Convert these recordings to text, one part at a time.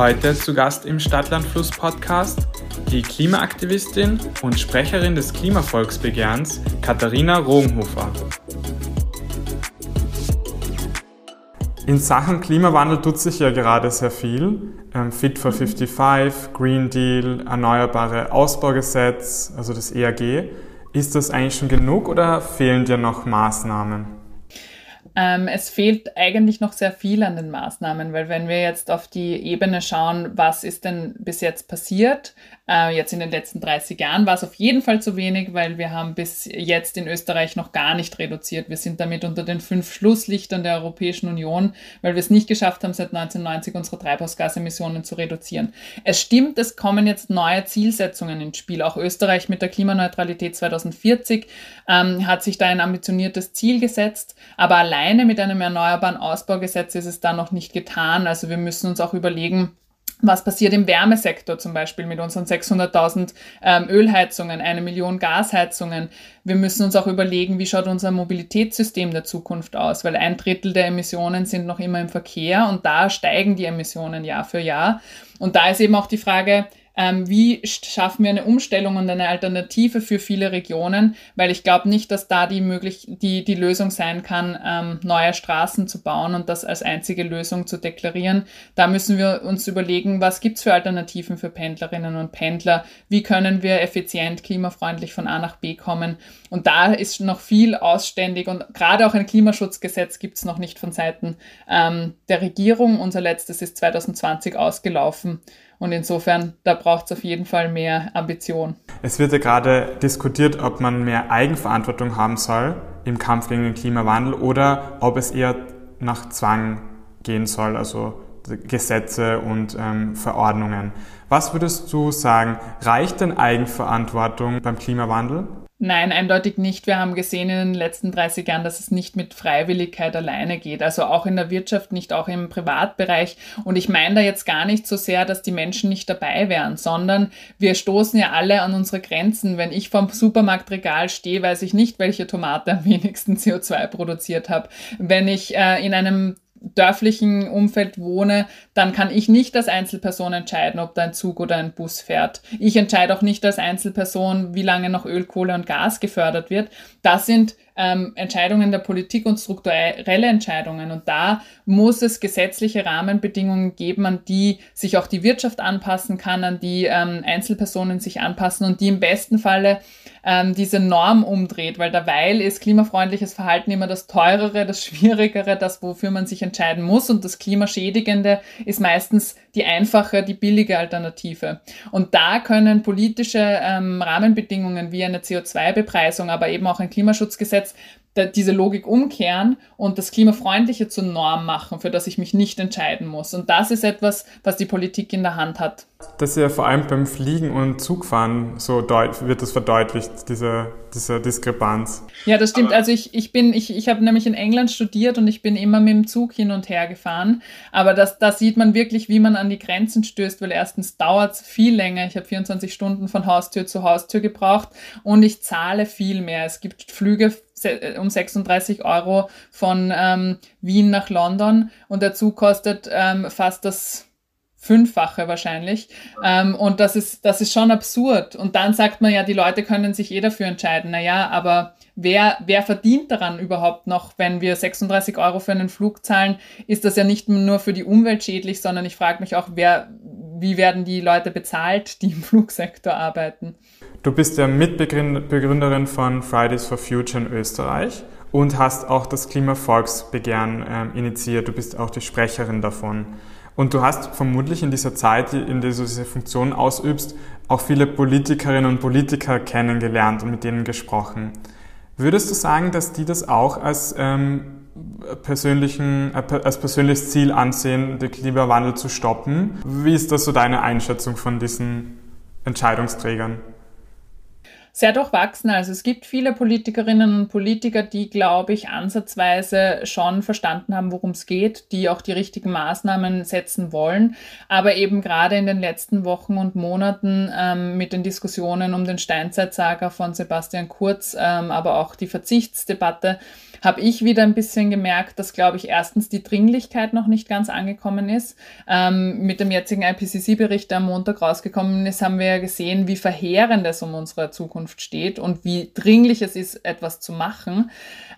Heute zu Gast im Stadtlandfluss Podcast die Klimaaktivistin und Sprecherin des Klimavolksbegehrens Katharina Rogenhofer. In Sachen Klimawandel tut sich ja gerade sehr viel. Ähm, Fit for 55, Green Deal, Erneuerbare Ausbaugesetz, also das EAG. Ist das eigentlich schon genug oder fehlen dir noch Maßnahmen? Ähm, es fehlt eigentlich noch sehr viel an den Maßnahmen, weil wenn wir jetzt auf die Ebene schauen, was ist denn bis jetzt passiert, äh, jetzt in den letzten 30 Jahren war es auf jeden Fall zu wenig, weil wir haben bis jetzt in Österreich noch gar nicht reduziert. Wir sind damit unter den fünf Schlusslichtern der Europäischen Union, weil wir es nicht geschafft haben, seit 1990 unsere Treibhausgasemissionen zu reduzieren. Es stimmt, es kommen jetzt neue Zielsetzungen ins Spiel. Auch Österreich mit der Klimaneutralität 2040 ähm, hat sich da ein ambitioniertes Ziel gesetzt, aber alleine mit einem erneuerbaren Ausbaugesetz ist es da noch nicht getan. Also wir müssen uns auch überlegen, was passiert im Wärmesektor zum Beispiel mit unseren 600.000 ähm, Ölheizungen, eine Million Gasheizungen. Wir müssen uns auch überlegen, wie schaut unser Mobilitätssystem der Zukunft aus, weil ein Drittel der Emissionen sind noch immer im Verkehr und da steigen die Emissionen Jahr für Jahr. Und da ist eben auch die Frage, wie schaffen wir eine Umstellung und eine Alternative für viele Regionen, weil ich glaube nicht, dass da die, möglich die, die Lösung sein kann, ähm, neue Straßen zu bauen und das als einzige Lösung zu deklarieren. Da müssen wir uns überlegen, was gibt's für Alternativen für Pendlerinnen und Pendler, wie können wir effizient, klimafreundlich von A nach B kommen. Und da ist noch viel ausständig und gerade auch ein Klimaschutzgesetz gibt's noch nicht von Seiten ähm, der Regierung. Unser letztes ist 2020 ausgelaufen. Und insofern, da braucht es auf jeden Fall mehr Ambition. Es wird ja gerade diskutiert, ob man mehr Eigenverantwortung haben soll im Kampf gegen den Klimawandel oder ob es eher nach Zwang gehen soll, also Gesetze und ähm, Verordnungen. Was würdest du sagen, reicht denn Eigenverantwortung beim Klimawandel? Nein, eindeutig nicht. Wir haben gesehen in den letzten 30 Jahren, dass es nicht mit Freiwilligkeit alleine geht. Also auch in der Wirtschaft, nicht auch im Privatbereich. Und ich meine da jetzt gar nicht so sehr, dass die Menschen nicht dabei wären, sondern wir stoßen ja alle an unsere Grenzen. Wenn ich vom Supermarktregal stehe, weiß ich nicht, welche Tomate am wenigsten CO2 produziert habe. Wenn ich äh, in einem dörflichen Umfeld wohne, dann kann ich nicht als Einzelperson entscheiden, ob da ein Zug oder ein Bus fährt. Ich entscheide auch nicht als Einzelperson, wie lange noch Öl, Kohle und Gas gefördert wird. Das sind ähm, Entscheidungen der Politik und strukturelle Entscheidungen. Und da muss es gesetzliche Rahmenbedingungen geben, an die sich auch die Wirtschaft anpassen kann, an die ähm, Einzelpersonen sich anpassen und die im besten Falle ähm, diese Norm umdreht, weil derweil ist klimafreundliches Verhalten immer das teurere, das schwierigere, das, wofür man sich entscheiden muss und das klimaschädigende ist meistens die einfache, die billige Alternative. Und da können politische ähm, Rahmenbedingungen wie eine CO2-Bepreisung, aber eben auch ein Klimaschutzgesetz diese Logik umkehren und das Klimafreundliche zur Norm machen, für das ich mich nicht entscheiden muss. Und das ist etwas, was die Politik in der Hand hat. Das ist ja vor allem beim Fliegen und Zugfahren so wird das verdeutlicht, diese, diese Diskrepanz. Ja, das stimmt. Also ich, ich bin, ich, ich habe nämlich in England studiert und ich bin immer mit dem Zug hin und her gefahren. Aber das, da sieht man wirklich, wie man an die Grenzen stößt, weil erstens dauert es viel länger. Ich habe 24 Stunden von Haustür zu Haustür gebraucht und ich zahle viel mehr. Es gibt Flüge um 36 Euro von ähm, Wien nach London und der Zug kostet ähm, fast das Fünffache wahrscheinlich. Ähm, und das ist, das ist schon absurd. Und dann sagt man ja, die Leute können sich eh dafür entscheiden. Naja, aber wer, wer verdient daran überhaupt noch, wenn wir 36 Euro für einen Flug zahlen, ist das ja nicht nur für die Umwelt schädlich, sondern ich frage mich auch, wer, wie werden die Leute bezahlt, die im Flugsektor arbeiten? Du bist ja Mitbegründerin von Fridays for Future in Österreich und hast auch das Klimavolksbegehren äh, initiiert. Du bist auch die Sprecherin davon. Und du hast vermutlich in dieser Zeit, in der du diese Funktion ausübst, auch viele Politikerinnen und Politiker kennengelernt und mit denen gesprochen. Würdest du sagen, dass die das auch als, ähm, persönlichen, äh, als persönliches Ziel ansehen, den Klimawandel zu stoppen? Wie ist das so deine Einschätzung von diesen Entscheidungsträgern? Sehr durchwachsen. Also es gibt viele Politikerinnen und Politiker, die, glaube ich, ansatzweise schon verstanden haben, worum es geht, die auch die richtigen Maßnahmen setzen wollen. Aber eben gerade in den letzten Wochen und Monaten ähm, mit den Diskussionen um den Steinzeitsager von Sebastian Kurz, ähm, aber auch die Verzichtsdebatte, habe ich wieder ein bisschen gemerkt, dass, glaube ich, erstens die Dringlichkeit noch nicht ganz angekommen ist. Ähm, mit dem jetzigen IPCC-Bericht, der am Montag rausgekommen ist, haben wir ja gesehen, wie verheerend es um unsere Zukunft steht und wie dringlich es ist, etwas zu machen.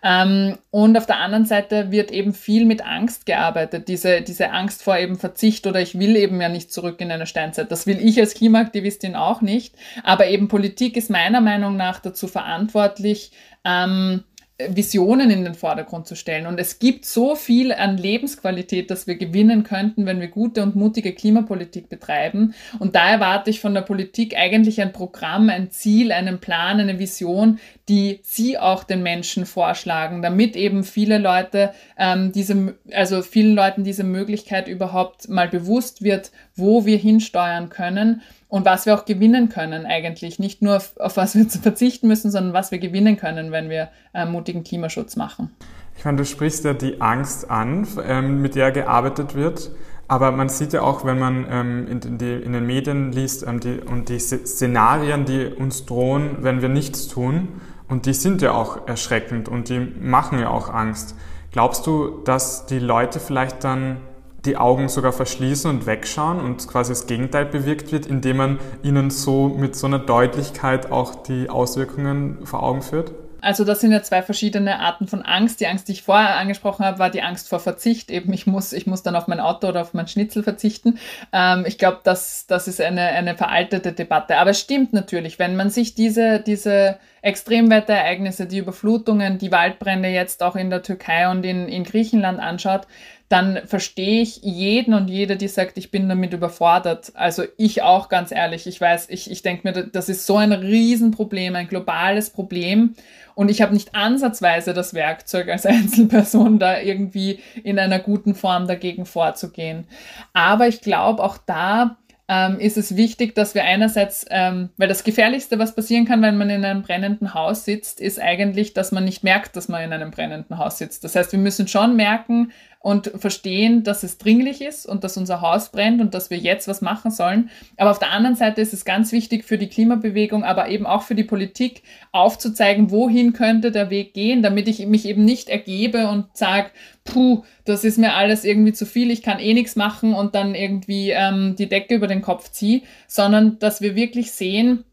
Ähm, und auf der anderen Seite wird eben viel mit Angst gearbeitet, diese, diese Angst vor eben Verzicht oder ich will eben ja nicht zurück in eine Steinzeit. Das will ich als Klimaaktivistin auch nicht. Aber eben Politik ist meiner Meinung nach dazu verantwortlich, ähm, Visionen in den Vordergrund zu stellen. Und es gibt so viel an Lebensqualität, das wir gewinnen könnten, wenn wir gute und mutige Klimapolitik betreiben. Und da erwarte ich von der Politik eigentlich ein Programm, ein Ziel, einen Plan, eine Vision, die sie auch den Menschen vorschlagen, damit eben viele Leute ähm, diese, also vielen Leuten diese Möglichkeit überhaupt mal bewusst wird, wo wir hinsteuern können und was wir auch gewinnen können eigentlich. Nicht nur auf, auf was wir verzichten müssen, sondern was wir gewinnen können, wenn wir äh, mutigen Klimaschutz machen. Ich meine, du sprichst ja die Angst an, ähm, mit der gearbeitet wird. Aber man sieht ja auch, wenn man ähm, in, die, in, den Medien liest ähm, die, und die Szenarien, die uns drohen, wenn wir nichts tun, und die sind ja auch erschreckend und die machen ja auch Angst. Glaubst du, dass die Leute vielleicht dann die Augen sogar verschließen und wegschauen und quasi das Gegenteil bewirkt wird, indem man ihnen so mit so einer Deutlichkeit auch die Auswirkungen vor Augen führt? Also das sind ja zwei verschiedene Arten von Angst. Die Angst, die ich vorher angesprochen habe, war die Angst vor Verzicht. Eben ich muss, ich muss dann auf mein Auto oder auf mein Schnitzel verzichten. Ähm, ich glaube, das, das ist eine, eine veraltete Debatte. Aber es stimmt natürlich, wenn man sich diese, diese Extremwetterereignisse, die Überflutungen, die Waldbrände jetzt auch in der Türkei und in, in Griechenland anschaut, dann verstehe ich jeden und jede, die sagt, ich bin damit überfordert. Also ich auch ganz ehrlich. Ich weiß, ich, ich denke mir, das ist so ein Riesenproblem, ein globales Problem. Und ich habe nicht ansatzweise das Werkzeug als Einzelperson da irgendwie in einer guten Form dagegen vorzugehen. Aber ich glaube, auch da ähm, ist es wichtig, dass wir einerseits, ähm, weil das Gefährlichste, was passieren kann, wenn man in einem brennenden Haus sitzt, ist eigentlich, dass man nicht merkt, dass man in einem brennenden Haus sitzt. Das heißt, wir müssen schon merken, und verstehen, dass es dringlich ist und dass unser Haus brennt und dass wir jetzt was machen sollen. Aber auf der anderen Seite ist es ganz wichtig für die Klimabewegung, aber eben auch für die Politik aufzuzeigen, wohin könnte der Weg gehen, damit ich mich eben nicht ergebe und sage, puh, das ist mir alles irgendwie zu viel, ich kann eh nichts machen und dann irgendwie ähm, die Decke über den Kopf ziehe, sondern dass wir wirklich sehen,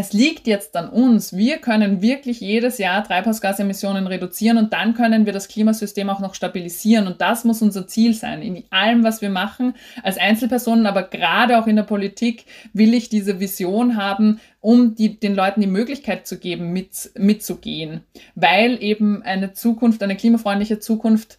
es liegt jetzt an uns. Wir können wirklich jedes Jahr Treibhausgasemissionen reduzieren und dann können wir das Klimasystem auch noch stabilisieren. Und das muss unser Ziel sein. In allem, was wir machen, als Einzelpersonen, aber gerade auch in der Politik, will ich diese Vision haben, um die, den Leuten die Möglichkeit zu geben, mit, mitzugehen. Weil eben eine Zukunft, eine klimafreundliche Zukunft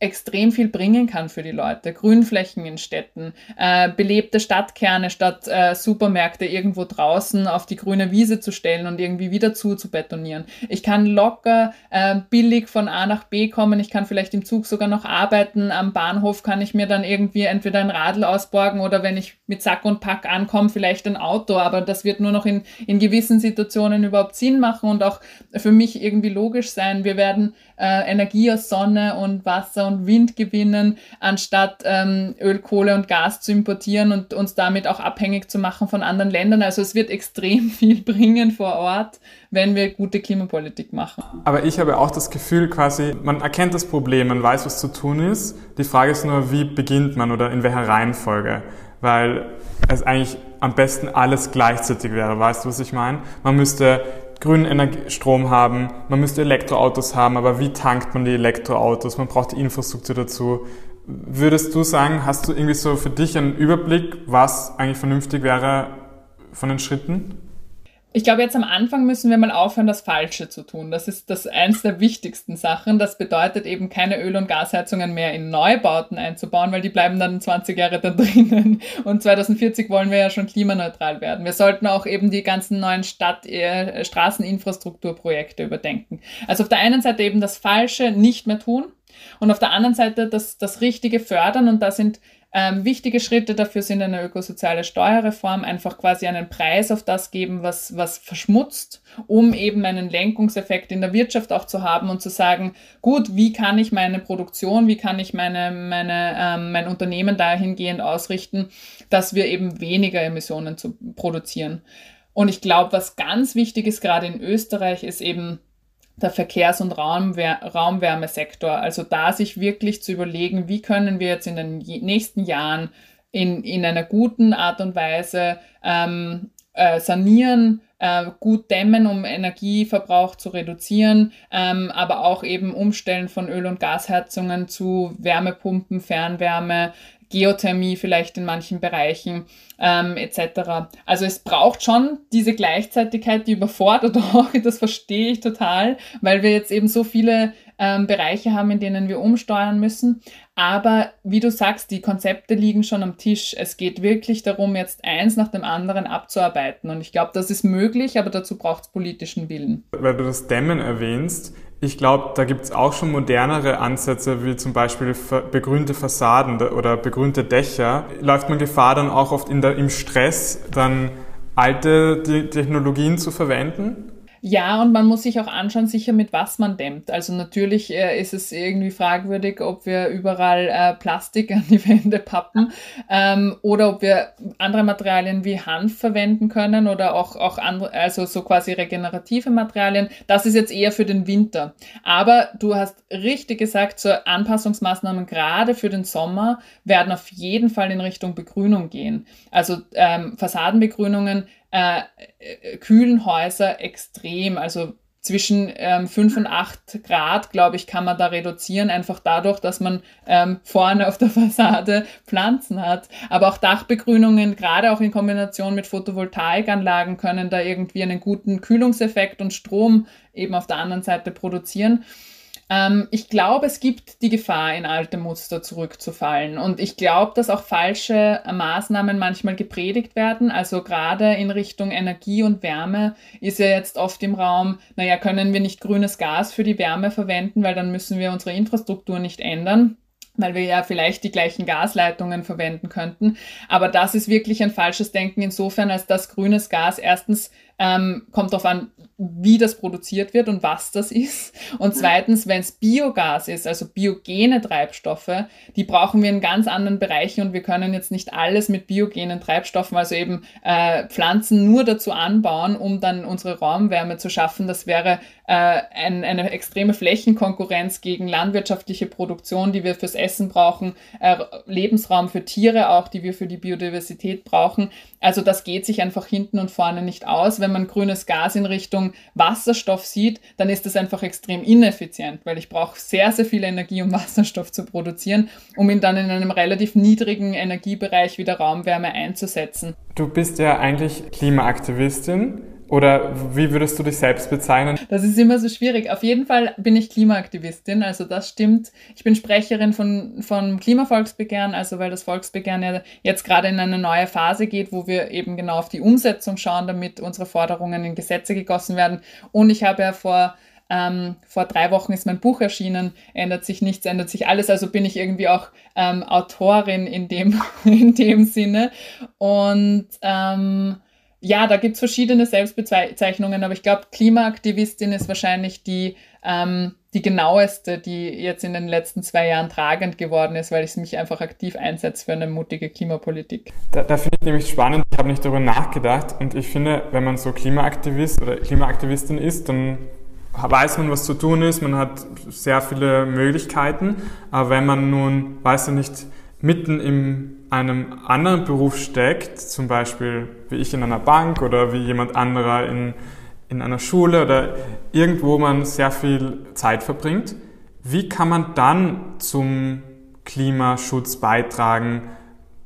extrem viel bringen kann für die Leute. Grünflächen in Städten, äh, belebte Stadtkerne statt äh, Supermärkte irgendwo draußen auf die grüne Wiese zu stellen und irgendwie wieder zu, zu betonieren. Ich kann locker äh, billig von A nach B kommen. Ich kann vielleicht im Zug sogar noch arbeiten. Am Bahnhof kann ich mir dann irgendwie entweder ein Radl ausborgen oder wenn ich mit Sack und Pack ankomme, vielleicht ein Auto. Aber das wird nur noch in, in gewissen Situationen überhaupt Sinn machen und auch für mich irgendwie logisch sein. Wir werden äh, Energie aus Sonne und Wasser und Wind gewinnen, anstatt ähm, Öl, Kohle und Gas zu importieren und uns damit auch abhängig zu machen von anderen Ländern. Also es wird extrem viel bringen vor Ort, wenn wir gute Klimapolitik machen. Aber ich habe auch das Gefühl quasi, man erkennt das Problem, man weiß, was zu tun ist. Die Frage ist nur, wie beginnt man oder in welcher Reihenfolge? Weil es eigentlich am besten alles gleichzeitig wäre. Weißt du, was ich meine? Man müsste grünen Energiestrom haben, man müsste Elektroautos haben, aber wie tankt man die Elektroautos? Man braucht die Infrastruktur dazu. Würdest du sagen, hast du irgendwie so für dich einen Überblick, was eigentlich vernünftig wäre von den Schritten? Ich glaube, jetzt am Anfang müssen wir mal aufhören, das Falsche zu tun. Das ist das eins der wichtigsten Sachen. Das bedeutet eben keine Öl- und Gasheizungen mehr in Neubauten einzubauen, weil die bleiben dann 20 Jahre da drinnen. Und 2040 wollen wir ja schon klimaneutral werden. Wir sollten auch eben die ganzen neuen Stadt-, äh, Straßeninfrastrukturprojekte überdenken. Also auf der einen Seite eben das Falsche nicht mehr tun und auf der anderen Seite das, das Richtige fördern. Und da sind Ähm, wichtige Schritte dafür sind eine ökosoziale Steuerreform, einfach quasi einen Preis auf das geben, was, was verschmutzt, um eben einen Lenkungseffekt in der Wirtschaft auch zu haben und zu sagen, gut, wie kann ich meine Produktion, wie kann ich meine, meine, ähm, mein Unternehmen dahingehend ausrichten, dass wir eben weniger Emissionen zu produzieren. Und ich glaube, was ganz wichtig ist, gerade in Österreich, ist eben, der Verkehrs- und Raumwär Raumwärmesektor. Also da sich wirklich zu überlegen, wie können wir jetzt in den nächsten Jahren in, in einer guten Art und Weise ähm, äh, sanieren, äh, gut dämmen, um Energieverbrauch zu reduzieren, ähm, aber auch eben umstellen von Öl- und Gasheizungen zu Wärmepumpen, Fernwärme, Geothermie vielleicht in manchen Bereichen ähm, etc. Also es braucht schon diese Gleichzeitigkeit, die überfordert auch, das verstehe ich total, weil wir jetzt eben so viele ähm, Bereiche haben, in denen wir umsteuern müssen. Aber wie du sagst, die Konzepte liegen schon am Tisch. Es geht wirklich darum, jetzt eins nach dem anderen abzuarbeiten. Und ich glaube, das ist möglich, aber dazu braucht es politischen Willen. Weil du das Dämmen erwähnst, ich glaube, da gibt es auch schon modernere Ansätze, wie zum Beispiel begrünte Fassaden oder begrünte Dächer. Läuft man Gefahr, dann auch oft der, im Stress dann alte Technologien zu verwenden? Ja, und man muss sich auch anschauen, sicher mit was man dämmt. Also natürlich äh, ist es irgendwie fragwürdig, ob wir überall äh, Plastik an die Wände pappen ähm, oder ob wir andere Materialien wie Hanf verwenden können oder auch, auch andere, also so quasi regenerative Materialien. Das ist jetzt eher für den Winter. Aber du hast richtig gesagt, so Anpassungsmaßnahmen gerade für den Sommer werden auf jeden Fall in Richtung Begrünung gehen. Also ähm, Fassadenbegrünungen äh, äh, kühlen Häuser extrem. Also zwischen ähm, 5 und 8 Grad, glaube ich, kann man da reduzieren, einfach dadurch, dass man ähm, vorne auf der Fassade Pflanzen hat. Aber auch Dachbegrünungen, gerade auch in Kombination mit Photovoltaikanlagen, können da irgendwie einen guten Kühlungseffekt und Strom eben auf der anderen Seite produzieren. Ähm, ich glaube, es gibt die Gefahr, in alte Muster zurückzufallen. Und ich glaube, dass auch falsche Maßnahmen manchmal gepredigt werden. Also gerade in Richtung Energie und Wärme ist ja jetzt oft im Raum, naja, können wir nicht grünes Gas für die Wärme verwenden, weil dann müssen wir unsere Infrastruktur nicht ändern weil wir ja vielleicht die gleichen Gasleitungen verwenden könnten. Aber das ist wirklich ein falsches Denken insofern, als dass grünes Gas erstens ähm, kommt darauf an, wie das produziert wird und was das ist. Und zweitens, wenn es Biogas ist, also biogene Treibstoffe, die brauchen wir in ganz anderen Bereichen und wir können jetzt nicht alles mit biogenen Treibstoffen, also eben äh, Pflanzen nur dazu anbauen, um dann unsere Raumwärme zu schaffen. Das wäre äh, ein, eine extreme Flächenkonkurrenz gegen landwirtschaftliche Produktion, die wir fürs Essen brauchen, äh, Lebensraum für Tiere auch, die wir für die Biodiversität brauchen. Also das geht sich einfach hinten und vorne nicht aus. Wenn man grünes Gas in Richtung Wasserstoff sieht, dann ist das einfach extrem ineffizient, weil ich brauche sehr, sehr viel Energie, um Wasserstoff zu produzieren, um ihn dann in einem relativ niedrigen Energiebereich wie der Raumwärme einzusetzen. Du bist ja eigentlich Klimaaktivistin. Oder wie würdest du dich selbst bezeichnen? Das ist immer so schwierig. Auf jeden Fall bin ich Klimaaktivistin, also das stimmt. Ich bin Sprecherin von, von Klimavolksbegehren, also weil das Volksbegehren ja jetzt gerade in eine neue Phase geht, wo wir eben genau auf die Umsetzung schauen, damit unsere Forderungen in Gesetze gegossen werden. Und ich habe ja vor ähm, vor drei Wochen ist mein Buch erschienen, ändert sich nichts, ändert sich alles. Also bin ich irgendwie auch ähm, Autorin in dem, in dem Sinne. Und ähm, ja, da gibt's verschiedene Selbstbezeichnungen, aber ich glaube, Klimaaktivistin ist wahrscheinlich die, ähm, die genaueste, die jetzt in den letzten zwei Jahren tragend geworden ist, weil ich mich einfach aktiv einsetze für eine mutige Klimapolitik. Da, da finde ich nämlich spannend, ich habe nicht darüber nachgedacht und ich finde, wenn man so Klimaaktivist oder Klimaaktivistin ist, dann weiß man, was zu tun ist, man hat sehr viele Möglichkeiten, aber wenn man nun, weiß ich nicht, mitten in einem anderen Beruf steckt, zum Beispiel wie ich in einer Bank oder wie jemand anderer in, in einer Schule oder irgendwo man sehr viel Zeit verbringt, wie kann man dann zum Klimaschutz beitragen,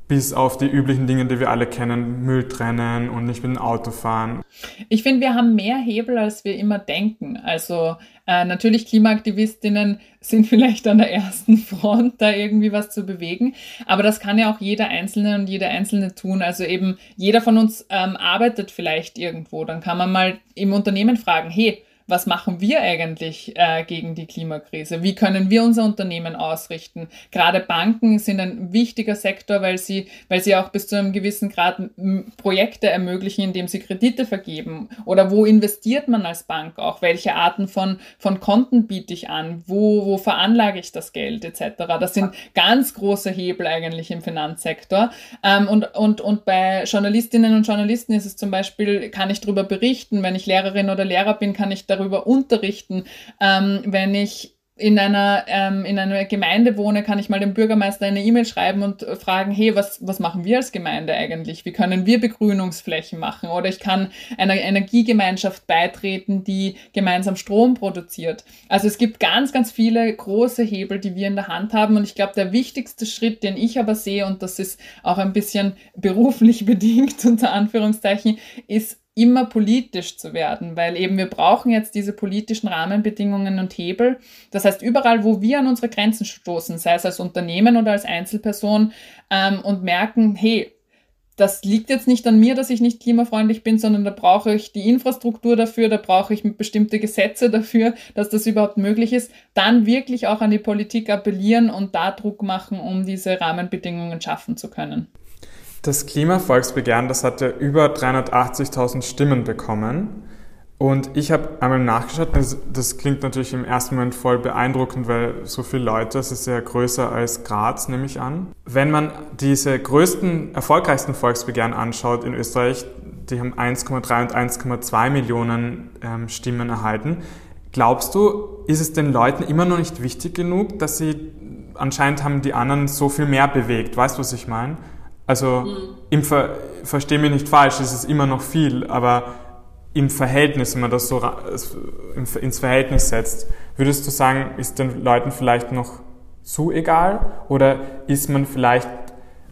bis auf die üblichen Dinge, die wir alle kennen, Müll trennen und nicht mit dem Auto fahren. Ich finde, wir haben mehr Hebel, als wir immer denken. Also äh, natürlich Klimaaktivistinnen sind vielleicht an der ersten Front, da irgendwie was zu bewegen, aber das kann ja auch jeder Einzelne und jede Einzelne tun. Also eben jeder von uns ähm, arbeitet vielleicht irgendwo. Dann kann man mal im Unternehmen fragen, hey, was machen wir eigentlich äh, gegen die Klimakrise? Wie können wir unser Unternehmen ausrichten? Gerade Banken sind ein wichtiger Sektor, weil sie, weil sie auch bis zu einem gewissen Grad Projekte ermöglichen, indem sie Kredite vergeben. Oder wo investiert man als Bank auch? Welche Arten von, von Konten biete ich an? Wo, wo veranlage ich das Geld etc.? Das sind ganz große Hebel eigentlich im Finanzsektor. Ähm, und, und, und bei Journalistinnen und Journalisten ist es zum Beispiel, kann ich darüber berichten, wenn ich Lehrerin oder Lehrer bin, kann ich darüber unterrichten. Ähm, wenn ich in einer, ähm, in einer Gemeinde wohne, kann ich mal dem Bürgermeister eine E-Mail schreiben und fragen, hey, was, was machen wir als Gemeinde eigentlich? Wie können wir Begrünungsflächen machen? Oder ich kann einer Energiegemeinschaft beitreten, die gemeinsam Strom produziert. Also es gibt ganz, ganz viele große Hebel, die wir in der Hand haben. Und ich glaube, der wichtigste Schritt, den ich aber sehe, und das ist auch ein bisschen beruflich bedingt, unter Anführungszeichen, ist immer politisch zu werden, weil eben wir brauchen jetzt diese politischen Rahmenbedingungen und Hebel. Das heißt, überall, wo wir an unsere Grenzen stoßen, sei es als Unternehmen oder als Einzelperson, ähm, und merken, hey, das liegt jetzt nicht an mir, dass ich nicht klimafreundlich bin, sondern da brauche ich die Infrastruktur dafür, da brauche ich bestimmte Gesetze dafür, dass das überhaupt möglich ist, dann wirklich auch an die Politik appellieren und da Druck machen, um diese Rahmenbedingungen schaffen zu können. Das Klimavolksbegehren, das hatte über 380.000 Stimmen bekommen. Und ich habe einmal nachgeschaut, das, das, klingt natürlich im ersten Moment voll beeindruckend, weil so viele Leute, es ist ja größer als Graz, nehme ich an. Wenn man diese größten, erfolgreichsten Volksbegehren anschaut in Österreich, die haben 1,3 und 1,2 Millionen ähm, Stimmen erhalten. Glaubst du, ist es den Leuten immer noch nicht wichtig genug, dass sie anscheinend haben die anderen so viel mehr bewegt? Weißt du, was ich meine? Also mhm. im Ver verstehe mich nicht falsch, es ist immer noch viel, aber im Verhältnis, wenn man das so ins Verhältnis setzt, würdest du sagen, ist den Leuten vielleicht noch zu egal? Oder ist man vielleicht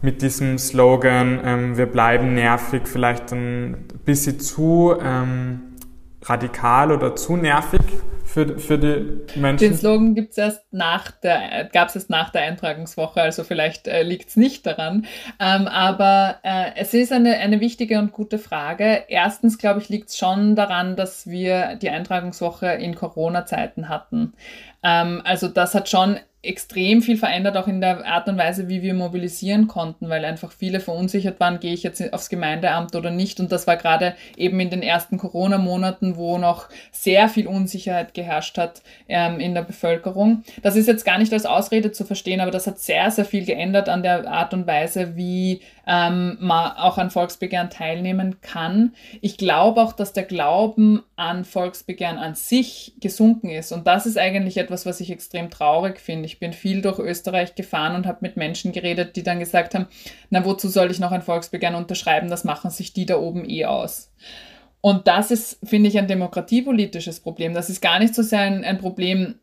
mit diesem Slogan, ähm, wir bleiben nervig, vielleicht ein bisschen zu ähm, radikal oder zu nervig für, für die Menschen? Den Slogan gibt's erst erst nach der Eintragungswoche, also vielleicht äh, liegt es nicht daran. Ähm, aber äh, es ist eine, eine wichtige und gute Frage. Erstens, glaube ich, liegt es schon daran, dass wir die Eintragungswoche in Corona-Zeiten hatten. Ähm, also das hat schon extrem viel verändert, auch in der Art und Weise, wie wir mobilisieren konnten, weil einfach viele verunsichert waren, gehe ich jetzt aufs Gemeindeamt oder nicht. Und das war gerade eben in den ersten Corona-Monaten, wo noch sehr viel Unsicherheit geherrscht hat ähm, in der Bevölkerung. Das ist jetzt gar nicht als Ausrede zu verstehen, aber das hat sehr, sehr viel geändert an der Art und Weise, wie ähm, man auch an Volksbegehren teilnehmen kann. Ich glaube auch, dass der Glauben an Volksbegehren an sich gesunken ist. Und das ist eigentlich etwas, was ich extrem traurig finde. Ich bin viel durch Österreich gefahren und habe mit Menschen geredet, die dann gesagt haben, na, wozu soll ich noch ein Volksbegehren unterschreiben? Das machen sich die da oben eh aus. Und das ist, finde ich, ein demokratiepolitisches Problem. Das ist gar nicht so sehr ein, ein Problem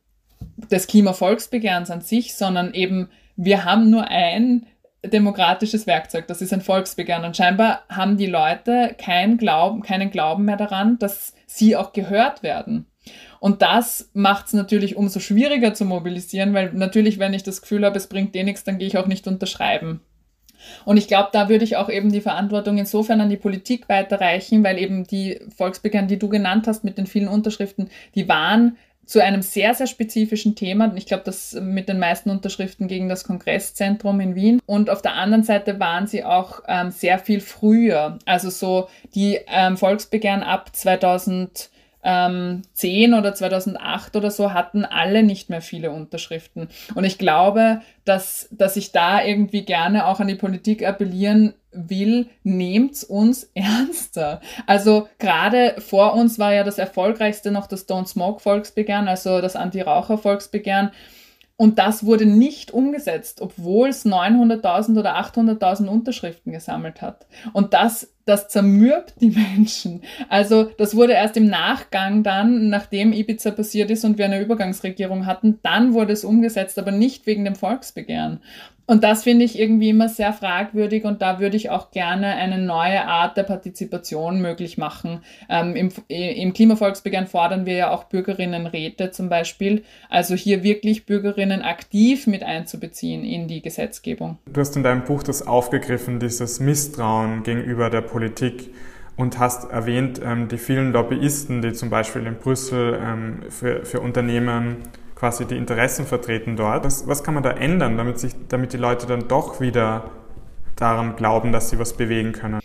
des Klimavolksbegehrens an sich, sondern eben, wir haben nur ein demokratisches Werkzeug, das ist ein Volksbegehren. Und scheinbar haben die Leute kein Glauben, keinen Glauben mehr daran, dass sie auch gehört werden. Und das macht es natürlich umso schwieriger zu mobilisieren, weil natürlich, wenn ich das Gefühl habe, es bringt eh nichts, dann gehe ich auch nicht unterschreiben. Und ich glaube, da würde ich auch eben die Verantwortung insofern an die Politik weiterreichen, weil eben die Volksbegehren, die du genannt hast mit den vielen Unterschriften, die waren zu einem sehr, sehr spezifischen Thema. Ich glaube, das mit den meisten Unterschriften gegen das Kongresszentrum in Wien. Und auf der anderen Seite waren sie auch ähm, sehr viel früher. Also so die ähm, Volksbegehren ab 2000 2010 oder 2008 oder so hatten alle nicht mehr viele Unterschriften. Und ich glaube, dass, dass ich da irgendwie gerne auch an die Politik appellieren will, nehmt's uns ernster. Also gerade vor uns war ja das erfolgreichste noch das Don't Smoke Volksbegehren, also das Anti-Raucher Volksbegehren. Und das wurde nicht umgesetzt, obwohl es 900.000 oder 800.000 Unterschriften gesammelt hat. Und das, das zermürbt die Menschen. Also das wurde erst im Nachgang dann, nachdem Ibiza passiert ist und wir eine Übergangsregierung hatten, dann wurde es umgesetzt, aber nicht wegen dem Volksbegehren. Und das finde ich irgendwie immer sehr fragwürdig und da würde ich auch gerne eine neue Art der Partizipation möglich machen. Ähm, im, Im Klimavolksbegehren fordern wir ja auch Bürgerinnenräte zum Beispiel, also hier wirklich Bürgerinnen aktiv mit einzubeziehen in die Gesetzgebung. Du hast in deinem Buch das aufgegriffen, dieses Misstrauen gegenüber der Politik. und hast erwähnt ähm, die vielen Lobbyisten, die zum Beispiel in Brüssel ähm, für, für Unternehmen quasi die Interessen vertreten dort. Was, was kann man da ändern, damit, sich, damit die Leute dann doch wieder daran glauben, dass sie was bewegen können?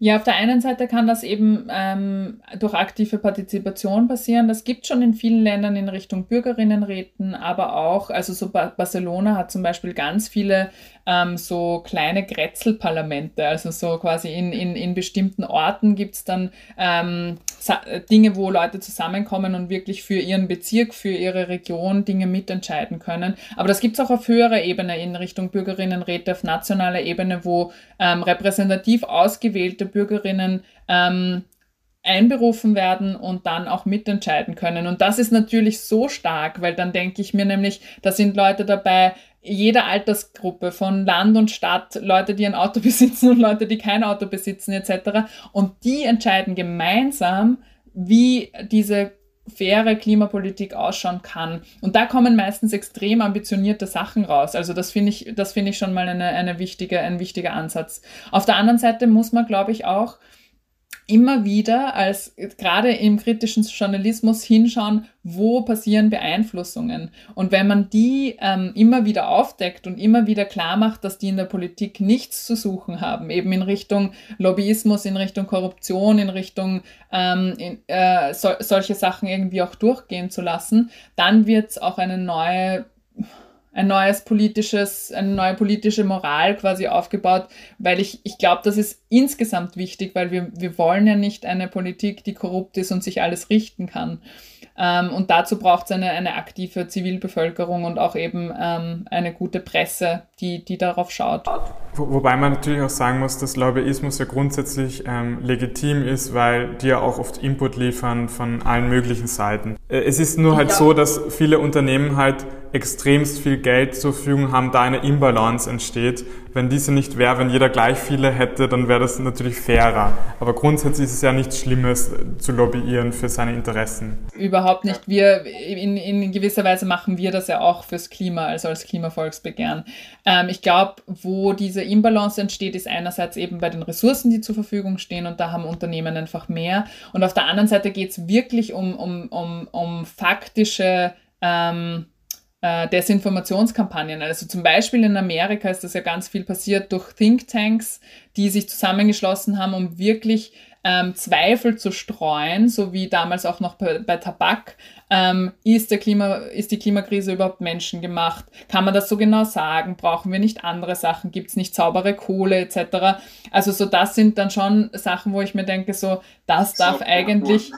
Ja, auf der einen Seite kann das eben ähm, durch aktive Partizipation passieren. Das gibt schon in vielen Ländern in Richtung Bürgerinnenräten, aber auch, also so Barcelona hat zum Beispiel ganz viele ähm, so kleine Grätzelparlamente. Also so quasi in, in, in bestimmten Orten gibt es dann ähm, Dinge, wo Leute zusammenkommen und wirklich für ihren Bezirk, für ihre Region Dinge mitentscheiden können. Aber das gibt es auch auf höherer Ebene in Richtung Bürgerinnenräte, auf nationaler Ebene, wo ähm, repräsentativ ausgewählte Bürgerinnen ähm, einberufen werden und dann auch mitentscheiden können. Und das ist natürlich so stark, weil dann denke ich mir nämlich, da sind Leute dabei, jeder Altersgruppe von Land und Stadt, Leute, die ein Auto besitzen und Leute, die kein Auto besitzen etc. Und die entscheiden gemeinsam, wie diese faire Klimapolitik ausschauen kann. Und da kommen meistens extrem ambitionierte Sachen raus. Also das finde ich, das ich schon mal eine, eine wichtige, ein wichtiger Ansatz. Auf der anderen Seite muss man, glaube ich, auch immer wieder als gerade im kritischen Journalismus hinschauen, wo passieren Beeinflussungen. Und wenn man die ähm, immer wieder aufdeckt und immer wieder klar macht, dass die in der Politik nichts zu suchen haben, eben in Richtung Lobbyismus, in Richtung Korruption, in Richtung ähm, in, äh, so, solche Sachen irgendwie auch durchgehen zu lassen, dann wird es auch eine neue ein neues politisches, eine neue politische Moral quasi aufgebaut, weil ich, ich glaube, das ist insgesamt wichtig, weil wir, wir wollen ja nicht eine Politik, die korrupt ist und sich alles richten kann. Ähm, und dazu braucht es eine, eine aktive Zivilbevölkerung und auch eben ähm, eine gute Presse, die, die darauf schaut. Wo, wobei man natürlich auch sagen muss, dass Lobbyismus ja grundsätzlich ähm, legitim ist, weil die ja auch oft Input liefern von allen möglichen Seiten. Äh, es ist nur halt ja. so, dass viele Unternehmen halt extremst viel Geld zur Verfügung haben, da eine Imbalance entsteht. Wenn diese nicht wäre, wenn jeder gleich viele hätte, dann wäre das natürlich fairer. Aber grundsätzlich ist es ja nichts Schlimmes zu lobbyieren für seine Interessen. Überhaupt nicht. Wir, in, in gewisser Weise machen wir das ja auch fürs Klima, also als Klimavolksbegehren. Ähm, ich glaube, wo diese Imbalance entsteht, ist einerseits eben bei den Ressourcen, die zur Verfügung stehen und da haben Unternehmen einfach mehr. Und auf der anderen Seite geht es wirklich um, um, um, um faktische ähm, äh, Desinformationskampagnen. Also zum Beispiel in Amerika ist das ja ganz viel passiert durch Thinktanks, die sich zusammengeschlossen haben, um wirklich ähm, Zweifel zu streuen, so wie damals auch noch bei, bei Tabak. Ähm, ist, der Klima, ist die Klimakrise überhaupt menschengemacht? Kann man das so genau sagen? Brauchen wir nicht andere Sachen? Gibt es nicht saubere Kohle etc.? Also so das sind dann schon Sachen, wo ich mir denke, so das darf eigentlich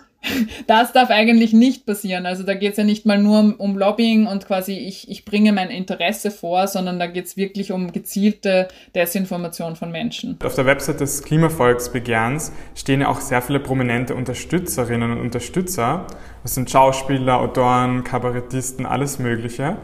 das darf eigentlich nicht passieren. Also da geht es ja nicht mal nur um, um, Lobbying und quasi ich, ich bringe mein Interesse vor, sondern da geht es wirklich um gezielte Desinformation von Menschen. Auf der Website des Klimavolksbegehrens stehen ja auch sehr viele prominente Unterstützerinnen und Unterstützer. Das sind Schauspieler, Autoren, Kabarettisten, alles Mögliche.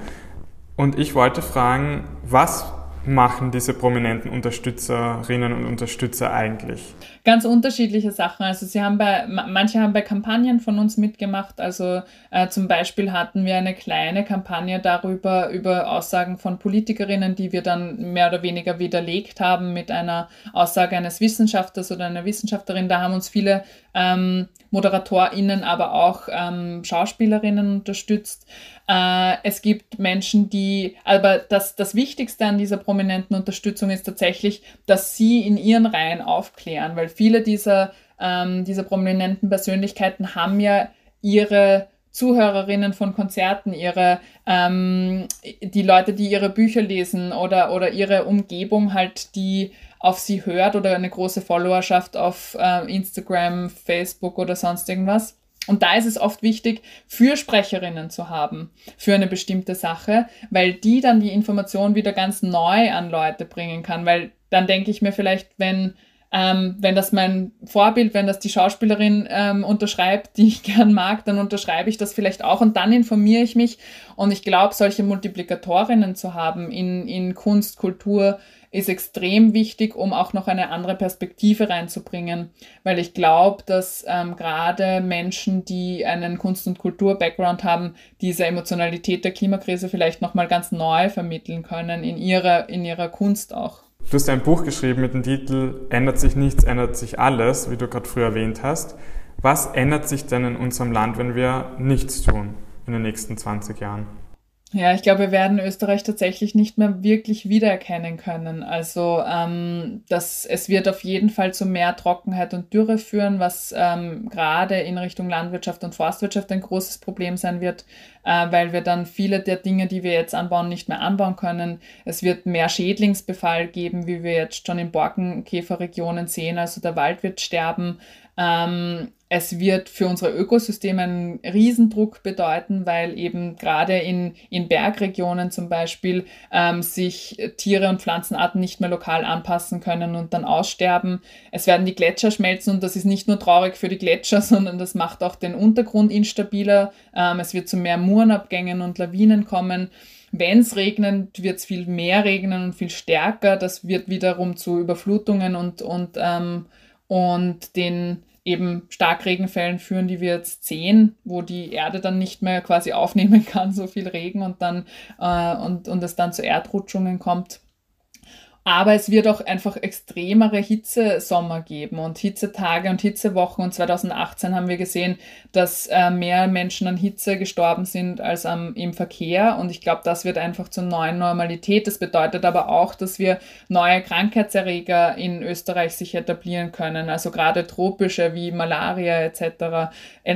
Und ich wollte fragen, was machen diese prominenten Unterstützerinnen und Unterstützer eigentlich? Ganz unterschiedliche Sachen. Also sie haben bei, manche haben bei Kampagnen von uns mitgemacht. Also äh, zum Beispiel hatten wir eine kleine Kampagne darüber, über Aussagen von Politikerinnen, die wir dann mehr oder weniger widerlegt haben mit einer Aussage eines Wissenschaftlers oder einer Wissenschaftlerin. Da haben uns viele ähm, ModeratorInnen, aber auch ähm, Schauspielerinnen unterstützt. Äh, es gibt Menschen, die, aber das, das Wichtigste an dieser prominenten Unterstützung ist tatsächlich, dass sie in ihren Reihen aufklären, weil viele dieser, ähm, dieser prominenten Persönlichkeiten haben ja ihre Zuhörerinnen von Konzerten, ihre ähm, die Leute, die ihre Bücher lesen oder, oder ihre Umgebung halt, die auf sie hört oder eine große Followerschaft auf äh, Instagram, Facebook oder sonst irgendwas. Und da ist es oft wichtig, Fürsprecherinnen zu haben für eine bestimmte Sache, weil die dann die Information wieder ganz neu an Leute bringen kann. Weil dann denke ich mir vielleicht, wenn, ähm, wenn das mein Vorbild, wenn das die Schauspielerin ähm, unterschreibt, die ich gern mag, dann unterschreibe ich das vielleicht auch und dann informiere ich mich. Und ich glaube, solche Multiplikatorinnen zu haben in, in Kunst, Kultur, ist extrem wichtig, um auch noch eine andere Perspektive reinzubringen, weil ich glaube, dass ähm, gerade Menschen, die einen Kunst- und Kultur-Background haben, diese Emotionalität der Klimakrise vielleicht nochmal ganz neu vermitteln können in ihrer, in ihrer Kunst auch. Du hast ein Buch geschrieben mit dem Titel Ändert sich nichts, ändert sich alles, wie du gerade früher erwähnt hast. Was ändert sich denn in unserem Land, wenn wir nichts tun in den nächsten 20 Jahren? Ja, ich glaube, wir werden Österreich tatsächlich nicht mehr wirklich wiedererkennen können. Also ähm, das, es wird auf jeden Fall zu mehr Trockenheit und Dürre führen, was ähm, gerade in Richtung Landwirtschaft und Forstwirtschaft ein großes Problem sein wird, äh, weil wir dann viele der Dinge, die wir jetzt anbauen, nicht mehr anbauen können. Es wird mehr Schädlingsbefall geben, wie wir jetzt schon in Borkenkäferregionen sehen. Also der Wald wird sterben. Ähm, es wird für unsere Ökosysteme einen Riesendruck bedeuten, weil eben gerade in, in Bergregionen zum Beispiel ähm, sich Tiere und Pflanzenarten nicht mehr lokal anpassen können und dann aussterben. Es werden die Gletscher schmelzen und das ist nicht nur traurig für die Gletscher, sondern das macht auch den Untergrund instabiler. Ähm, es wird zu mehr Murenabgängen und Lawinen kommen. Wenn es regnet, wird es viel mehr regnen und viel stärker. Das wird wiederum zu Überflutungen und, und, ähm, und den eben Starkregenfällen führen, die wir jetzt sehen, wo die Erde dann nicht mehr quasi aufnehmen kann, so viel Regen und dann äh, und, und es dann zu Erdrutschungen kommt. Aber es wird auch einfach extremere Hitzesommer geben und Hitzetage und Hitzewochen. Und 2018 haben wir gesehen, dass äh, mehr Menschen an Hitze gestorben sind als am, im Verkehr. Und ich glaube, das wird einfach zur neuen Normalität. Das bedeutet aber auch, dass wir neue Krankheitserreger in Österreich sich etablieren können. Also gerade tropische wie Malaria etc.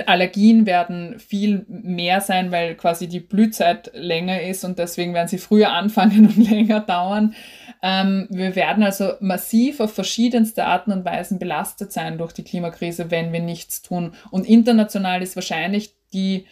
Allergien werden viel mehr sein, weil quasi die Blühzeit länger ist und deswegen werden sie früher anfangen und länger dauern. Ähm, wir werden also massiv auf verschiedenste Arten und Weisen belastet sein durch die Klimakrise, wenn wir nichts tun. Und international ist wahrscheinlich die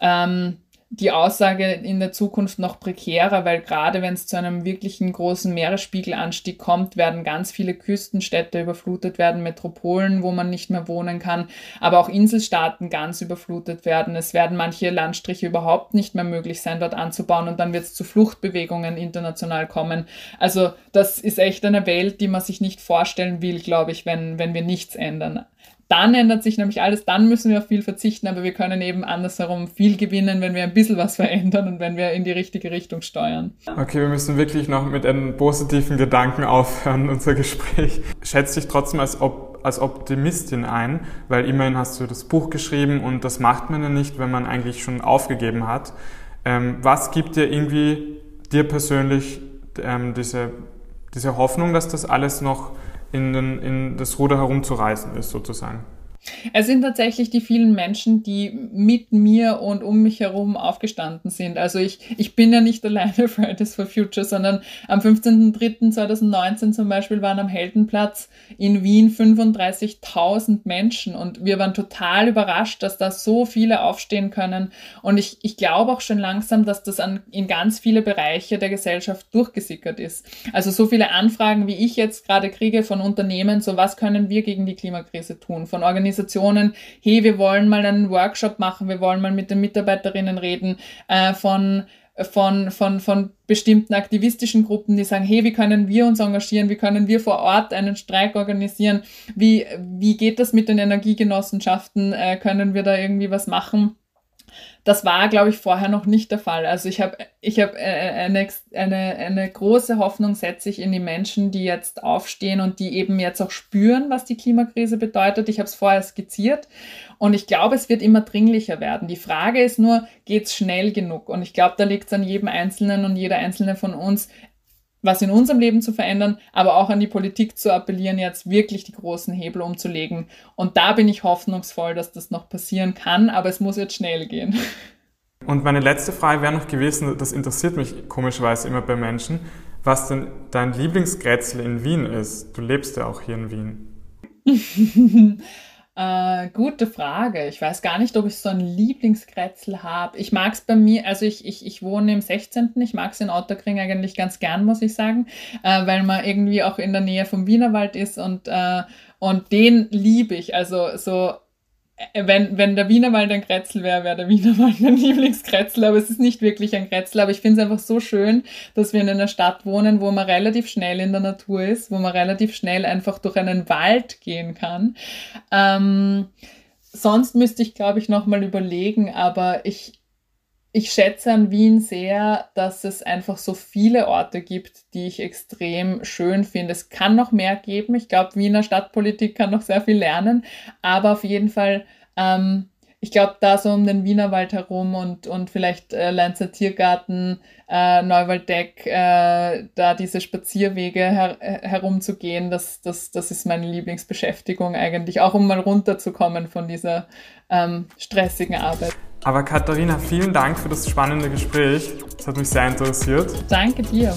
ähm, die Aussage in der Zukunft noch prekärer, weil gerade wenn es zu einem wirklichen großen Meeresspiegelanstieg kommt, werden ganz viele Küstenstädte überflutet werden, Metropolen, wo man nicht mehr wohnen kann, aber auch Inselstaaten ganz überflutet werden. Es werden manche Landstriche überhaupt nicht mehr möglich sein, dort anzubauen und dann wird es zu Fluchtbewegungen international kommen. Also das ist echt eine Welt, die man sich nicht vorstellen will, glaube ich, wenn, wenn wir nichts ändern. Dann ändert sich nämlich alles, dann müssen wir auf viel verzichten, aber wir können eben andersherum viel gewinnen, wenn wir ein bisschen was verändern und wenn wir in die richtige Richtung steuern. Okay, wir müssen wirklich noch mit einem positiven Gedanken aufhören, unser Gespräch. Schätze dich trotzdem als, Op als Optimistin ein, weil immerhin hast du das Buch geschrieben und das macht man ja nicht, wenn man eigentlich schon aufgegeben hat. Ähm, was gibt dir irgendwie, dir persönlich, ähm, diese, diese Hoffnung, dass das alles noch in, den, in das Ruder herumzureißen ist, sozusagen. Es sind tatsächlich die vielen Menschen, die mit mir und um mich herum aufgestanden sind. Also ich, ich bin ja nicht alleine Fridays for Future, sondern am 15.03.2019 zum Beispiel waren am Heldenplatz in Wien 35.000 Menschen und wir waren total überrascht, dass da so viele aufstehen können. Und ich, ich glaube auch schon langsam, dass das an, in ganz viele Bereiche der Gesellschaft durchgesickert ist. Also so viele Anfragen, wie ich jetzt gerade kriege von Unternehmen, so was können wir gegen die Klimakrise tun, von Organisationen, Organisationen, hey, wir wollen mal einen Workshop machen, wir wollen mal mit den Mitarbeiterinnen reden, äh, von von, von, von bestimmten aktivistischen Gruppen, die sagen, hey, wie können wir uns engagieren, wie können wir vor Ort einen Streik organisieren, wie, wie geht das mit den Energiegenossenschaften, äh, können wir da irgendwie was machen? Das war, glaube ich, vorher noch nicht der Fall. Also ich habe ich hab äh, eine, eine, eine große Hoffnung, setze ich in die Menschen, die jetzt aufstehen und die eben jetzt auch spüren, was die Klimakrise bedeutet. Ich habe es vorher skizziert und ich glaube, es wird immer dringlicher werden. Die Frage ist nur, geht es schnell genug? Und ich glaube, da liegt es an jedem Einzelnen und jeder Einzelne von uns, was in unserem Leben zu verändern, aber auch an die Politik zu appellieren, jetzt wirklich die großen Hebel umzulegen. Und da bin ich hoffnungsvoll, dass das noch passieren kann, aber es muss jetzt schnell gehen. Und meine letzte Frage wäre noch gewesen, das interessiert mich komischerweise immer bei Menschen, was denn dein Lieblingsgrätzl in Wien ist. Du lebst ja auch hier in Wien. Äh, gute Frage. Ich weiß gar nicht, ob ich so ein Lieblingskrätzl habe. Ich mag es bei mir, also ich, ich, ich wohne im 16. Ich mag es in Otterkring eigentlich ganz gern, muss ich sagen, äh, weil man irgendwie auch in der Nähe vom Wienerwald ist und, äh, und den liebe ich. Also so wenn, wenn der Wienerwald ein Kretzel wäre, wäre der Wienerwald mein Lieblingskretzel, aber es ist nicht wirklich ein Kretzel. Aber ich finde es einfach so schön, dass wir in einer Stadt wohnen, wo man relativ schnell in der Natur ist, wo man relativ schnell einfach durch einen Wald gehen kann. Ähm, sonst müsste ich, glaube ich, nochmal überlegen, aber ich, ich schätze an Wien sehr, dass es einfach so viele Orte gibt, die ich extrem schön finde. Es kann noch mehr geben. Ich glaube, Wiener Stadtpolitik kann noch sehr viel lernen, aber auf jeden Fall ähm, ich glaube, da so um den Wienerwald herum und, und vielleicht äh, Lenzer Tiergarten, äh, Neuwaldeck, äh, da diese Spazierwege her herumzugehen, das, das, das ist meine Lieblingsbeschäftigung eigentlich, auch um mal runterzukommen von dieser ähm, stressigen Arbeit. Aber Katharina, vielen Dank für das spannende Gespräch. Das hat mich sehr interessiert. Danke dir.